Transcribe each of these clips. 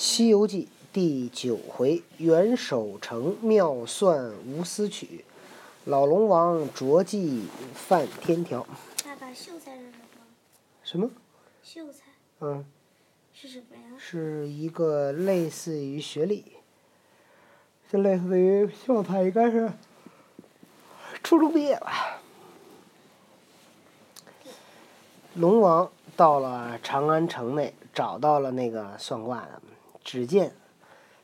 西游记》第九回，袁守诚妙算无私曲，老龙王着计犯天条。爸爸，秀才是什么？什么？秀才嗯，是什么呀？是一个类似于学历，就类似于秀才，应该是初中毕业吧。龙王到了长安城内，找到了那个算卦的，只见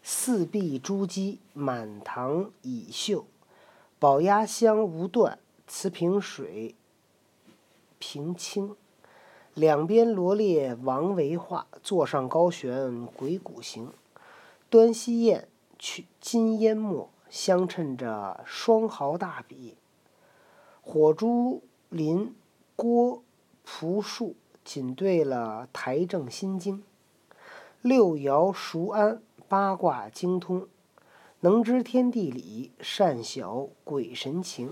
四壁珠玑，满堂蚁绣，宝鸭香无断，瓷瓶水平清。两边罗列王维画，座上高悬鬼谷行。端西砚去金烟墨，相衬着双毫大笔。火珠林郭朴树，仅对了台正心经。六爻熟谙，八卦精通，能知天地理，善晓鬼神情。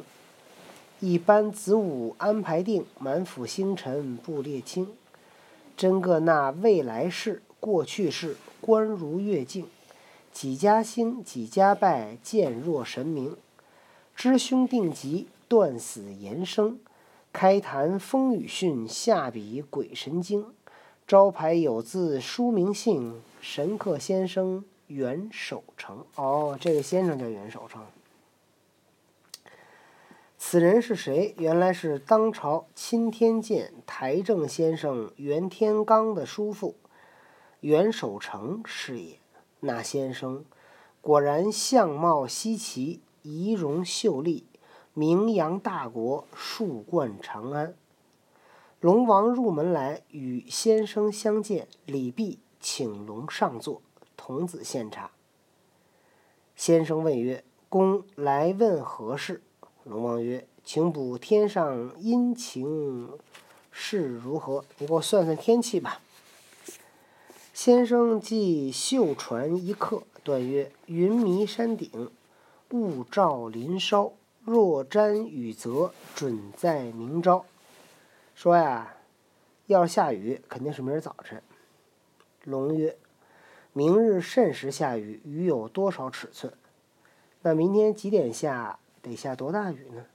一般子午安排定，满腹星辰布列清。真个那未来事、过去事，观如月镜。几家兴，几家败，见若神明。知凶定吉，断死延生。开坛风雨讯，下笔鬼神经。招牌有字书名姓，神客先生袁守诚。哦，这个先生叫袁守诚。此人是谁？原来是当朝钦天监台正先生袁天罡的叔父袁守诚是也。那先生果然相貌稀奇，仪容秀丽，名扬大国，树冠长安。龙王入门来，与先生相见，礼毕，请龙上座，童子献茶。先生问曰：“公来问何事？”龙王曰：“请卜天上阴晴是如何？你给我算算天气吧。”先生即袖传一刻，断曰：“云迷山顶，雾罩林梢。若沾雨泽，准在明朝。”说呀，要是下雨，肯定是明儿早晨。龙曰：“明日甚时下雨？雨有多少尺寸？那明天几点下？得下多大雨呢？”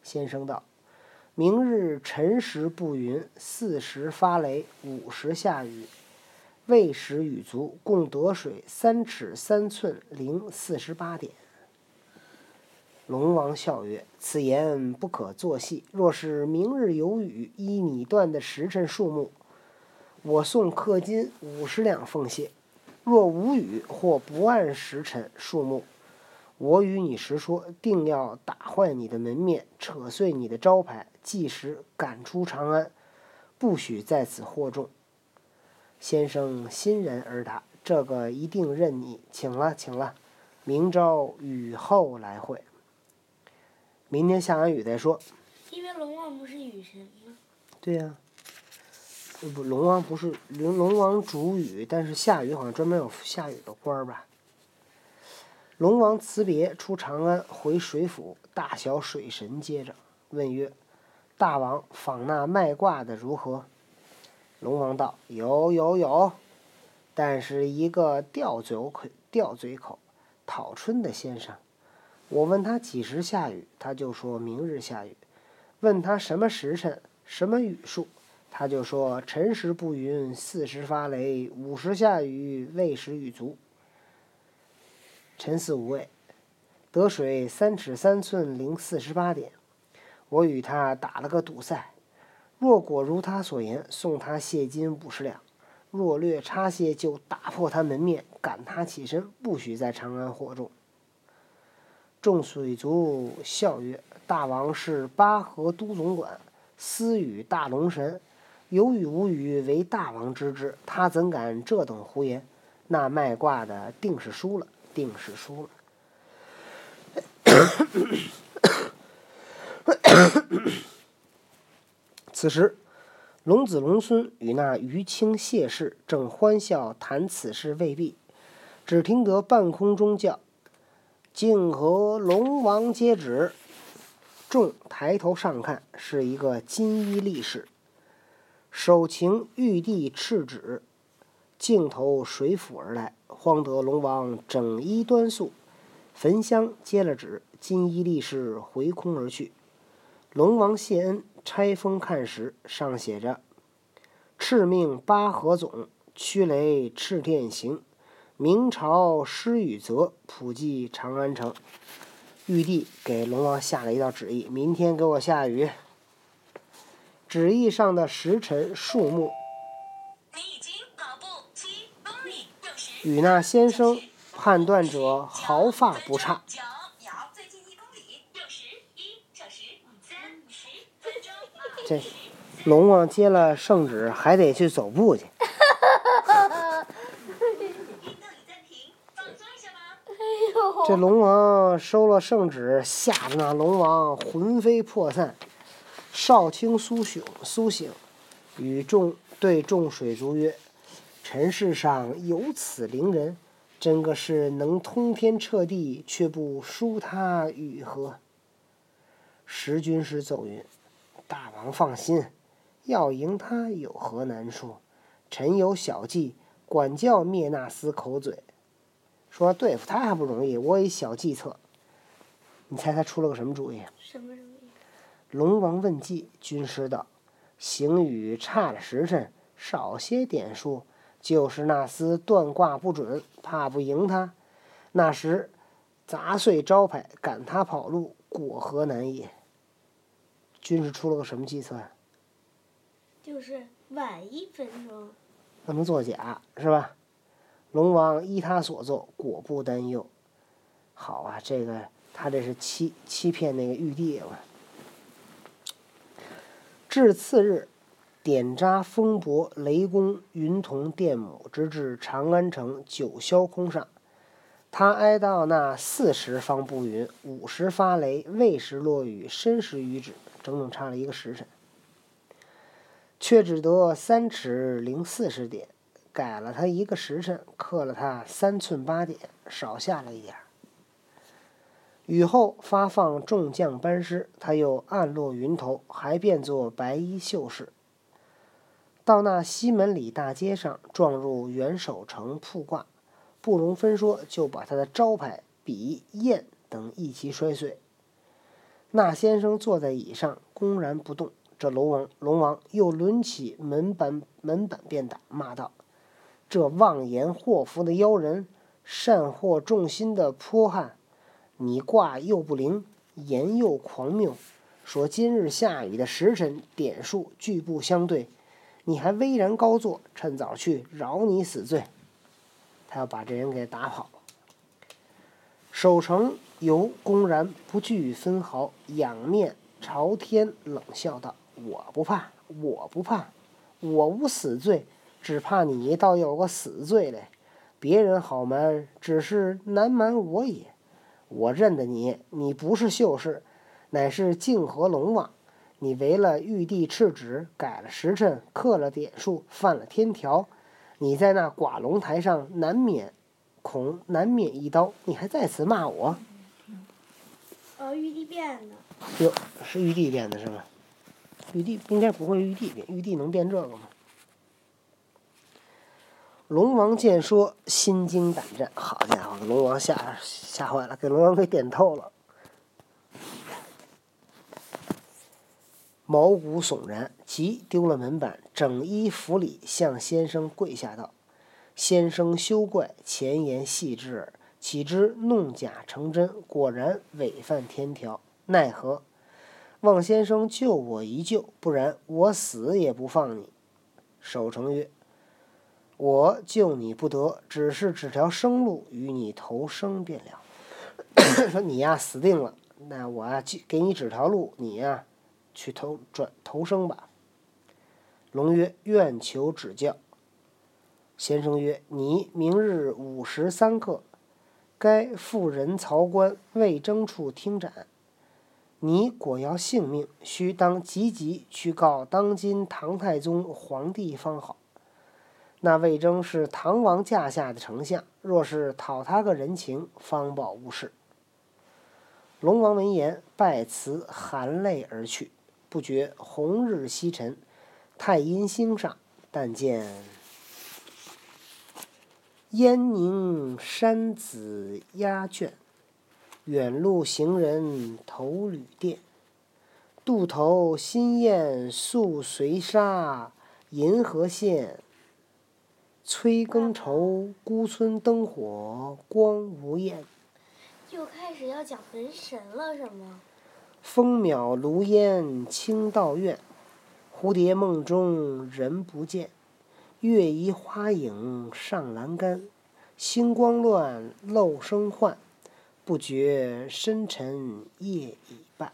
先生道：“明日辰时布云，巳时发雷，午时下雨。”未时雨足，共得水三尺三寸零四十八点。龙王笑曰：“此言不可作戏。若是明日有雨，依你断的时辰数目，我送氪金五十两奉谢；若无雨或不按时辰数目，我与你实说，定要打坏你的门面，扯碎你的招牌，即时赶出长安，不许在此惑众。”先生欣然而答：“这个一定认你，请了，请了。明朝雨后来会。明天下完雨再说。因为龙王不是雨神吗？对呀、呃不，龙王不是龙龙王主雨，但是下雨好像专门有下雨的官儿吧？龙王辞别出长安，回水府，大小水神接着问曰：“大王访那卖卦的如何？”龙王道：“有有有，但是一个吊嘴口吊嘴口讨春的先生，我问他几时下雨，他就说明日下雨；问他什么时辰、什么雨数，他就说辰时不云，巳时发雷，午时下雨，未时雨足。辰巳午未，得水三尺三寸零四十八点。我与他打了个赌赛。”若果如他所言，送他谢金五十两；若略差些，就打破他门面，赶他起身，不许在长安惑众。众水族笑曰：“大王是巴河都总管，私与大龙神，有与无与，唯大王知之。他怎敢这等胡言？那卖卦的定是输了，定是输了。”此时，龙子龙孙与那于清谢氏正欢笑谈此事未毕，只听得半空中叫：“泾河龙王接旨！”众抬头上看，是一个金衣力士，手擎玉帝敕旨，径投水府而来。慌得龙王整衣端肃，焚香接了旨，金衣力士回空而去。龙王谢恩，拆封看时，上写着：“敕命八合总，驱雷赤电行。明朝施雨泽，普济长安城。”玉帝给龙王下了一道旨意：明天给我下雨。旨意上的时辰数目。与那先生判断者毫发不差。这龙王接了圣旨，还得去走步去。这龙王收了圣旨，吓得那龙王魂飞魄散。少卿苏醒，苏醒，与众对众水族曰。尘世上有此灵人，真个是能通天彻地，却不输他与何？十军师奏云：“大王放心，要赢他有何难处？臣有小计，管教灭那厮口嘴。说对付他还不容易，我有一小计策。你猜他出了个什么主意？什么主意？龙王问计，军师道：行雨差了时辰，少些点数。”就是那厮断卦不准，怕不赢他，那时砸碎招牌，赶他跑路，过河难也。军师出了个什么计策？就是晚一分钟。不能作假，是吧？龙王依他所奏，果不担忧。好啊，这个他这是欺欺骗那个玉帝了。至次日。点扎风伯、雷公、云童、电母，直至长安城九霄空上。他挨到那四时方布云，五时发雷，未时落雨，申时雨止，整整差了一个时辰。却只得三尺零四十点，改了他一个时辰，刻了他三寸八点，少下了一点儿。雨后发放众将班师，他又暗落云头，还变作白衣秀士。到那西门里大街上，撞入元首城铺挂，不容分说，就把他的招牌、笔、砚等一齐摔碎。那先生坐在椅上，公然不动。这龙王龙王又抡起门板门板便打，骂道：“这妄言祸福的妖人，善惑众心的泼汉，你卦又不灵，言又狂谬，说今日下雨的时辰点数俱不相对。”你还巍然高坐，趁早去饶你死罪。他要把这人给打跑。守城犹公然不惧分毫，仰面朝天冷笑道：“我不怕，我不怕，我无死罪，只怕你倒有个死罪嘞。别人好瞒，只是难瞒我也。我认得你，你不是秀士，乃是泾河龙王。”你违了玉帝敕旨，改了时辰，刻了点数，犯了天条，你在那寡龙台上难免恐难免一刀，你还在此骂我？哦，玉帝变的。哟，是玉帝变的是吗？玉帝应该不会玉帝变，玉帝能变这个吗？龙王见说，心惊胆战。好家伙，龙王吓吓坏了，给龙王给点透了。毛骨悚然，即丢了门板，整衣服礼，向先生跪下道：“先生休怪，前言细致耳，岂知弄假成真，果然违犯天条，奈何？望先生救我一救，不然我死也不放你。”守城曰：“我救你不得，只是指条生路与你投生便了。说你呀死定了，那我啊给你指条路，你呀。”去投转投生吧。龙曰：“愿求指教。”先生曰：“你明日午时三刻，该妇人曹官魏征处听斩。你果要性命，须当急急去告当今唐太宗皇帝方好。那魏征是唐王驾下的丞相，若是讨他个人情，方保无事。”龙王闻言，拜辞，含泪而去。不觉红日西沉，太阴星上，但见燕宁山紫鸦倦，远路行人头旅店。渡头新雁宿随沙，银河线。催更愁，孤村灯火光无焰。又开始要讲门神了，是吗？风渺炉烟清道院，蝴蝶梦中人不见。月移花影上栏杆，星光乱，漏声唤，不觉深沉夜已半。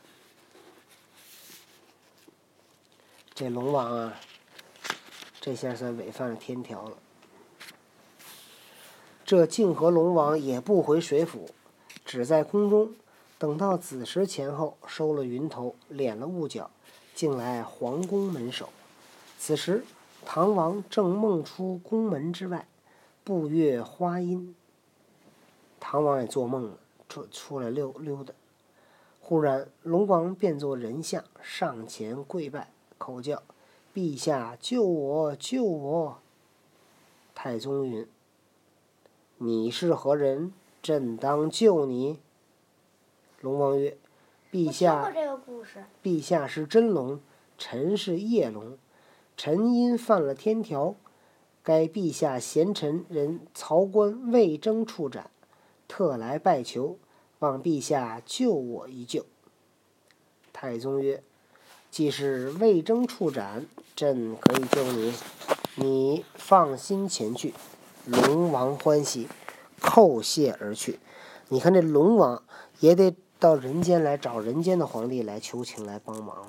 这龙王啊，这下算违反了天条了。这泾河龙王也不回水府，只在空中，等到子时前后，收了云头，敛了雾角，进来皇宫门首。此时，唐王正梦出宫门之外，步月花阴。唐王也做梦了，出出来溜溜达。忽然，龙王变作人像，上前跪拜，口叫：“陛下救我！救我！”太宗云。你是何人？朕当救你。龙王曰：“陛下，陛下是真龙，臣是夜龙。臣因犯了天条，该陛下贤臣人曹官魏征处斩，特来拜求，望陛下救我一救。”太宗曰：“既是魏征处斩，朕可以救你，你放心前去。”龙王欢喜，叩谢而去。你看这龙王也得到人间来找人间的皇帝来求情来帮忙。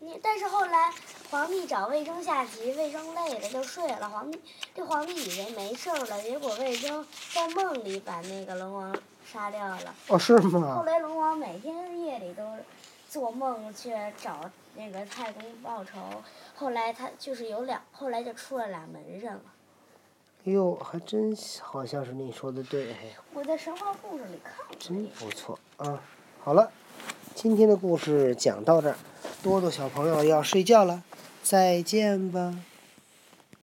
你但是后来皇帝找魏征下棋，魏征累了就睡了。皇帝这皇帝以为没事了，结果魏征在梦里把那个龙王杀掉了。哦，是吗？后来龙王每天夜里都做梦去找那个太公报仇。后来他就是有两，后来就出了俩门人了。哟，还真好像是你说的对。我在神话故事里看过。真不错啊！好了，今天的故事讲到这儿，多多小朋友要睡觉了，再见吧。